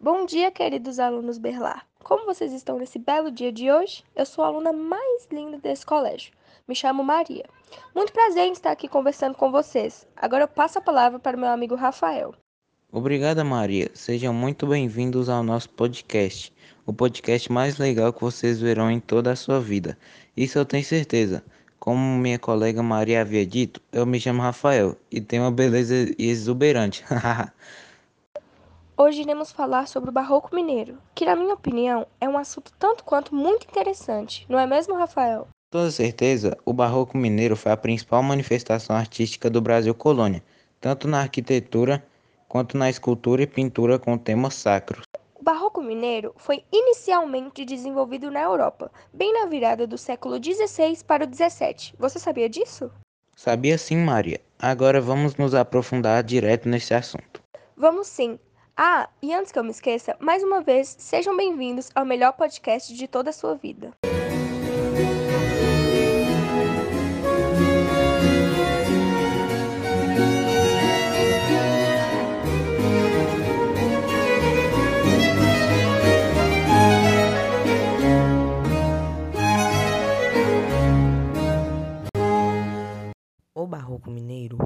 Bom dia, queridos alunos Berlar. Como vocês estão nesse belo dia de hoje? Eu sou a aluna mais linda desse colégio. Me chamo Maria. Muito prazer em estar aqui conversando com vocês. Agora eu passo a palavra para o meu amigo Rafael. Obrigada, Maria. Sejam muito bem-vindos ao nosso podcast, o podcast mais legal que vocês verão em toda a sua vida. Isso eu tenho certeza. Como minha colega Maria havia dito, eu me chamo Rafael e tenho uma beleza exuberante. Hoje iremos falar sobre o Barroco Mineiro, que, na minha opinião, é um assunto tanto quanto muito interessante, não é mesmo, Rafael? Com toda certeza, o Barroco Mineiro foi a principal manifestação artística do Brasil colônia, tanto na arquitetura quanto na escultura e pintura com temas sacros. O Barroco Mineiro foi inicialmente desenvolvido na Europa, bem na virada do século XVI para o XVII. Você sabia disso? Sabia sim, Maria. Agora vamos nos aprofundar direto nesse assunto. Vamos sim. Ah, e antes que eu me esqueça, mais uma vez, sejam bem-vindos ao melhor podcast de toda a sua vida. O Barroco Mineiro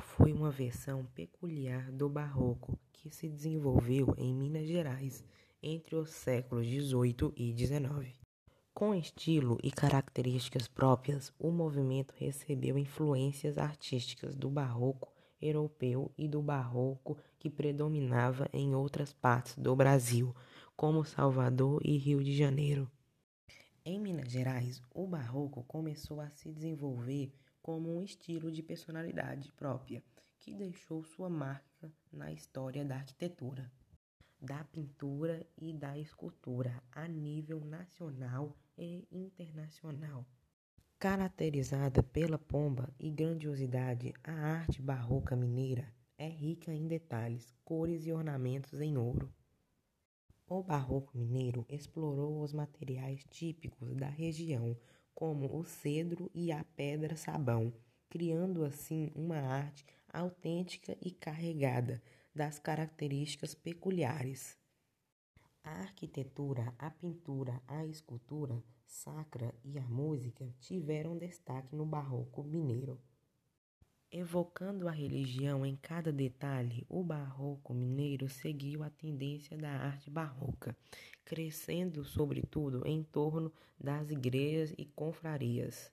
uma versão peculiar do Barroco que se desenvolveu em Minas Gerais entre os séculos XVIII e XIX. Com estilo e características próprias, o movimento recebeu influências artísticas do barroco europeu e do barroco que predominava em outras partes do Brasil, como Salvador e Rio de Janeiro. Em Minas Gerais, o barroco começou a se desenvolver como um estilo de personalidade própria que deixou sua marca na história da arquitetura, da pintura e da escultura a nível nacional e internacional. Caracterizada pela pompa e grandiosidade, a arte barroca mineira é rica em detalhes, cores e ornamentos em ouro. O barroco mineiro explorou os materiais típicos da região, como o cedro e a pedra-sabão, criando assim uma arte autêntica e carregada das características peculiares. A arquitetura, a pintura, a escultura sacra e a música tiveram destaque no barroco mineiro. Evocando a religião em cada detalhe, o barroco mineiro seguiu a tendência da arte barroca, crescendo sobretudo em torno das igrejas e confrarias.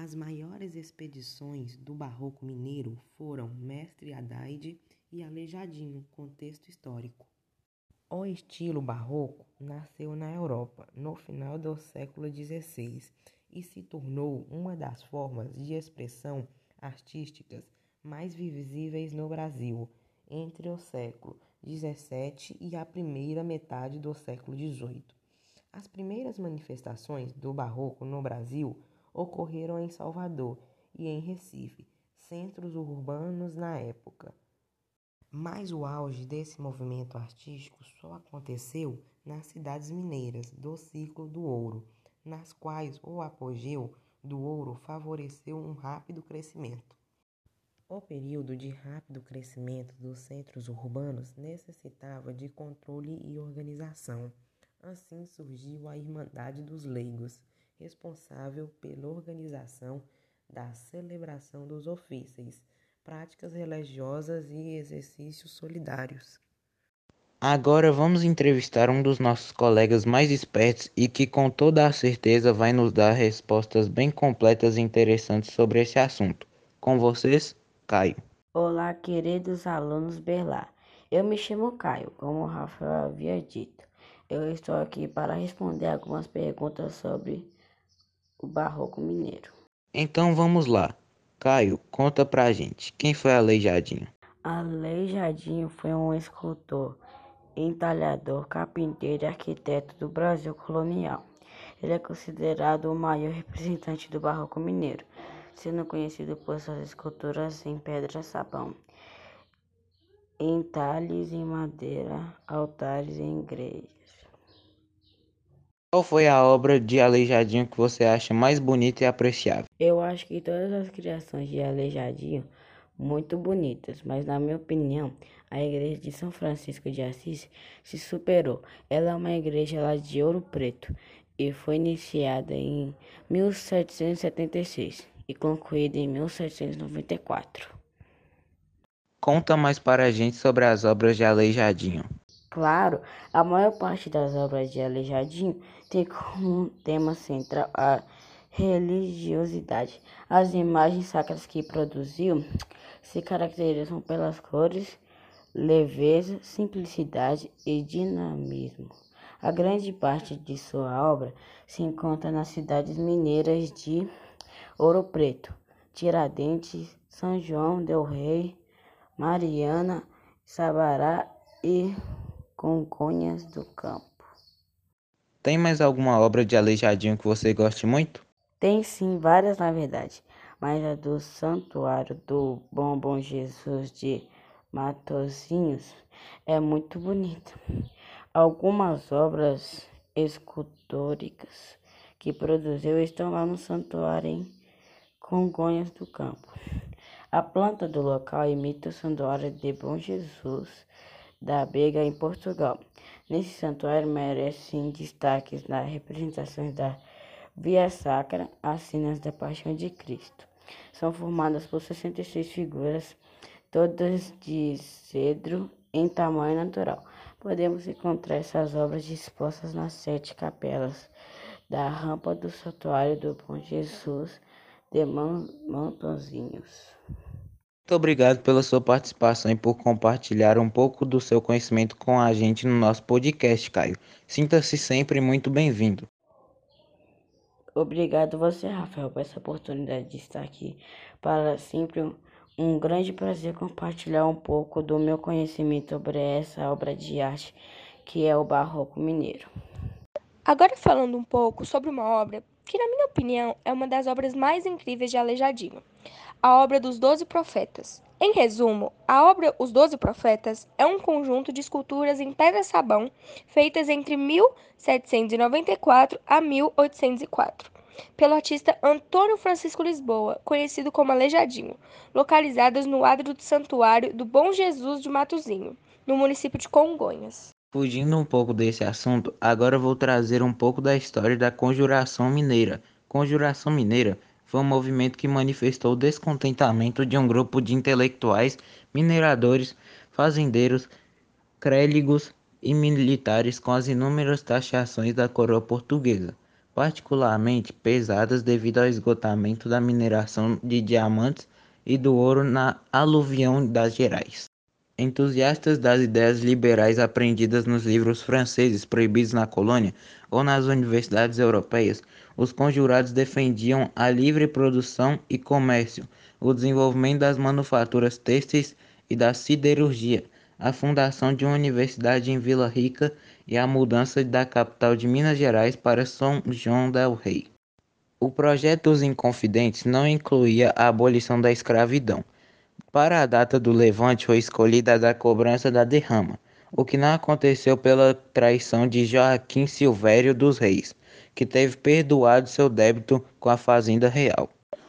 As maiores expedições do barroco mineiro foram Mestre Haddad e Aleijadinho, contexto histórico. O estilo barroco nasceu na Europa no final do século XVI e se tornou uma das formas de expressão artísticas mais visíveis no Brasil entre o século XVII e a primeira metade do século XVIII. As primeiras manifestações do barroco no Brasil ocorreram em Salvador e em Recife, centros urbanos na época. Mas o auge desse movimento artístico só aconteceu nas cidades mineiras do ciclo do ouro, nas quais o apogeu do ouro favoreceu um rápido crescimento. O período de rápido crescimento dos centros urbanos necessitava de controle e organização. Assim surgiu a Irmandade dos Leigos, responsável pela organização da celebração dos ofícios, práticas religiosas e exercícios solidários. Agora vamos entrevistar um dos nossos colegas mais espertos e que com toda a certeza vai nos dar respostas bem completas e interessantes sobre esse assunto. Com vocês, Caio. Olá, queridos alunos Berlar. Eu me chamo Caio, como o Rafael havia dito. Eu estou aqui para responder algumas perguntas sobre o Barroco Mineiro. Então vamos lá. Caio, conta pra gente, quem foi Aleijadinho? Aleijadinho foi um escultor, entalhador, carpinteiro e arquiteto do Brasil colonial. Ele é considerado o maior representante do Barroco Mineiro, sendo conhecido por suas esculturas em pedra-sabão, entalhes em madeira, altares em igrejas. Qual foi a obra de Aleijadinho que você acha mais bonita e apreciável? Eu acho que todas as criações de Aleijadinho muito bonitas, mas na minha opinião, a igreja de São Francisco de Assis se superou. Ela é uma igreja lá de Ouro Preto e foi iniciada em 1776 e concluída em 1794. Conta mais para a gente sobre as obras de Aleijadinho. Claro, a maior parte das obras de Aleijadinho tem como tema central a religiosidade. As imagens sacras que produziu se caracterizam pelas cores, leveza, simplicidade e dinamismo. A grande parte de sua obra se encontra nas cidades mineiras de Ouro Preto, Tiradentes, São João del Rei, Mariana, Sabará e Congonhas do Campo. Tem mais alguma obra de Aleijadinho que você goste muito? Tem sim, várias na verdade, mas a do Santuário do Bom Bom Jesus de Matozinhos é muito bonita. Algumas obras escultóricas que produziu estão lá no santuário em Congonhas do Campo. A planta do local imita o santuário de Bom Jesus da Bega em Portugal. Nesse santuário merecem destaques nas representações da Via Sacra, as cenas da Paixão de Cristo. São formadas por 66 figuras, todas de cedro em tamanho natural. Podemos encontrar essas obras dispostas nas sete capelas da rampa do santuário do Bom Jesus de Montozinhos. Muito obrigado pela sua participação e por compartilhar um pouco do seu conhecimento com a gente no nosso podcast, Caio. Sinta-se sempre muito bem-vindo. Obrigado você, Rafael, por essa oportunidade de estar aqui. Para sempre um, um grande prazer compartilhar um pouco do meu conhecimento sobre essa obra de arte que é o Barroco Mineiro. Agora falando um pouco sobre uma obra que, na minha opinião, é uma das obras mais incríveis de Aleijadinho a obra dos Doze Profetas. Em resumo, a obra Os Doze Profetas é um conjunto de esculturas em pedra-sabão feitas entre 1794 a 1804 pelo artista Antônio Francisco Lisboa, conhecido como Aleijadinho, localizadas no adro do Santuário do Bom Jesus de Matozinho, no município de Congonhas. Fugindo um pouco desse assunto, agora vou trazer um pouco da história da Conjuração Mineira. Conjuração Mineira foi um movimento que manifestou o descontentamento de um grupo de intelectuais, mineradores, fazendeiros, créligos e militares com as inúmeras taxações da coroa portuguesa, particularmente pesadas devido ao esgotamento da mineração de diamantes e do ouro na aluvião das Gerais. Entusiastas das ideias liberais aprendidas nos livros franceses proibidos na colônia ou nas universidades europeias, os conjurados defendiam a livre produção e comércio, o desenvolvimento das manufaturas têxteis e da siderurgia, a fundação de uma universidade em Vila Rica e a mudança da capital de Minas Gerais para São João del Rei. O projeto dos Inconfidentes não incluía a abolição da escravidão para a data do levante foi escolhida a da cobrança da derrama, o que não aconteceu pela traição de Joaquim Silvério dos Reis, que teve perdoado seu débito com a Fazenda Real.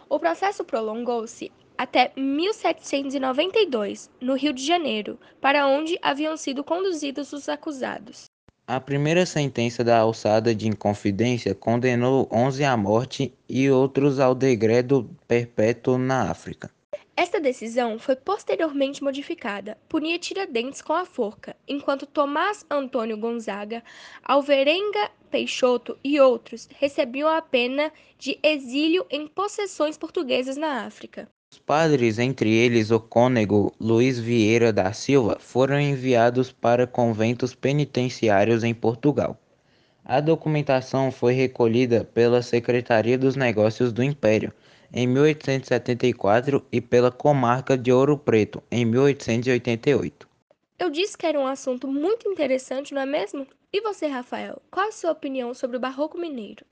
O processo prolongou-se até 1792, no Rio de Janeiro, para onde haviam sido conduzidos os acusados. A primeira sentença da alçada de Inconfidência condenou 11 à morte e outros ao degredo perpétuo na África. Esta decisão foi posteriormente modificada, punia Tiradentes com a forca, enquanto Tomás Antônio Gonzaga, Alverenga Peixoto e outros recebiam a pena de exílio em possessões portuguesas na África. Os padres, entre eles o cônego Luiz Vieira da Silva, foram enviados para conventos penitenciários em Portugal. A documentação foi recolhida pela Secretaria dos Negócios do Império em 1874 e pela comarca de Ouro Preto em 1888. Eu disse que era um assunto muito interessante, não é mesmo? E você, Rafael, qual a sua opinião sobre o Barroco Mineiro?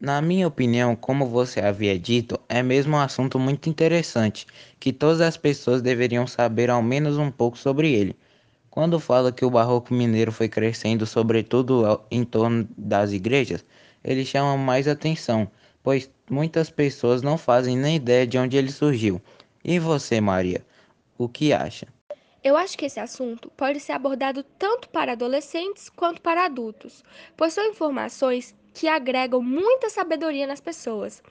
Na minha opinião, como você havia dito, é mesmo um assunto muito interessante, que todas as pessoas deveriam saber ao menos um pouco sobre ele. Quando fala que o Barroco Mineiro foi crescendo, sobretudo em torno das igrejas, ele chama mais atenção, pois muitas pessoas não fazem nem ideia de onde ele surgiu. E você, Maria? O que acha? Eu acho que esse assunto pode ser abordado tanto para adolescentes quanto para adultos, pois são informações que agregam muita sabedoria nas pessoas.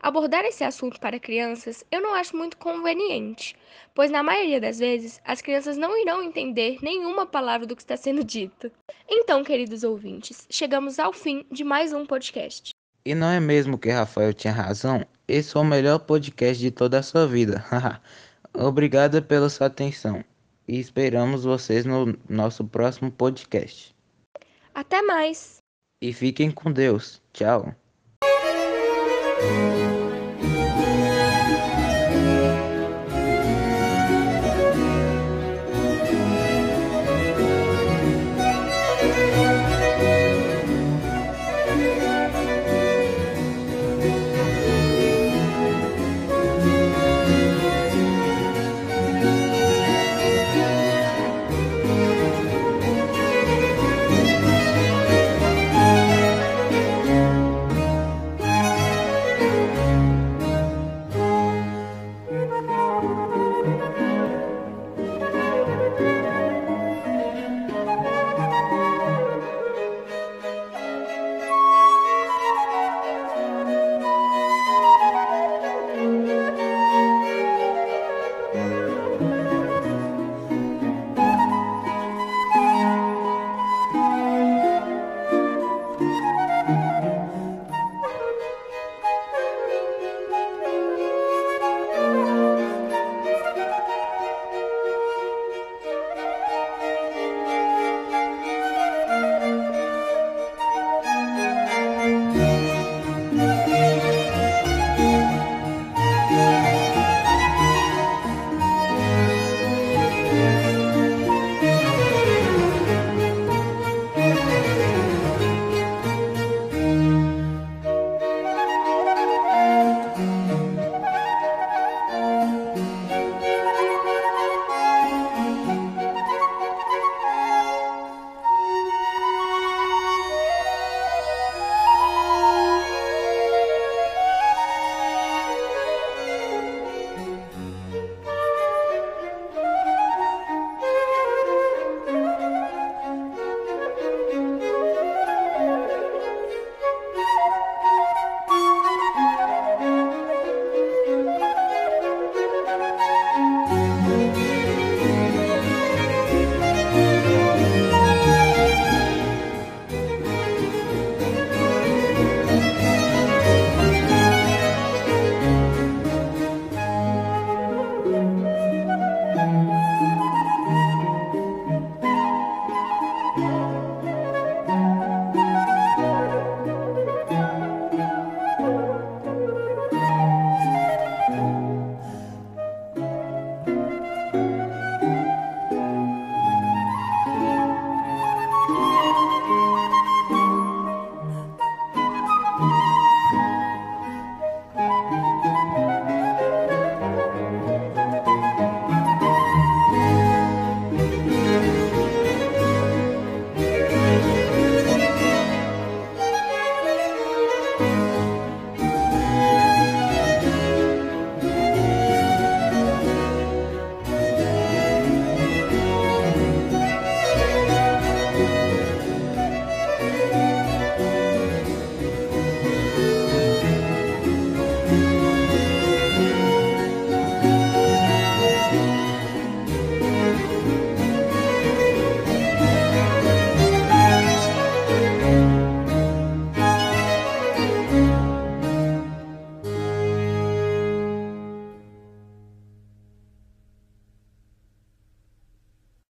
Abordar esse assunto para crianças eu não acho muito conveniente, pois na maioria das vezes as crianças não irão entender nenhuma palavra do que está sendo dito. Então, queridos ouvintes, chegamos ao fim de mais um podcast. E não é mesmo que Rafael tinha razão? Esse foi o melhor podcast de toda a sua vida. Obrigada pela sua atenção e esperamos vocês no nosso próximo podcast. Até mais! E fiquem com Deus. Tchau.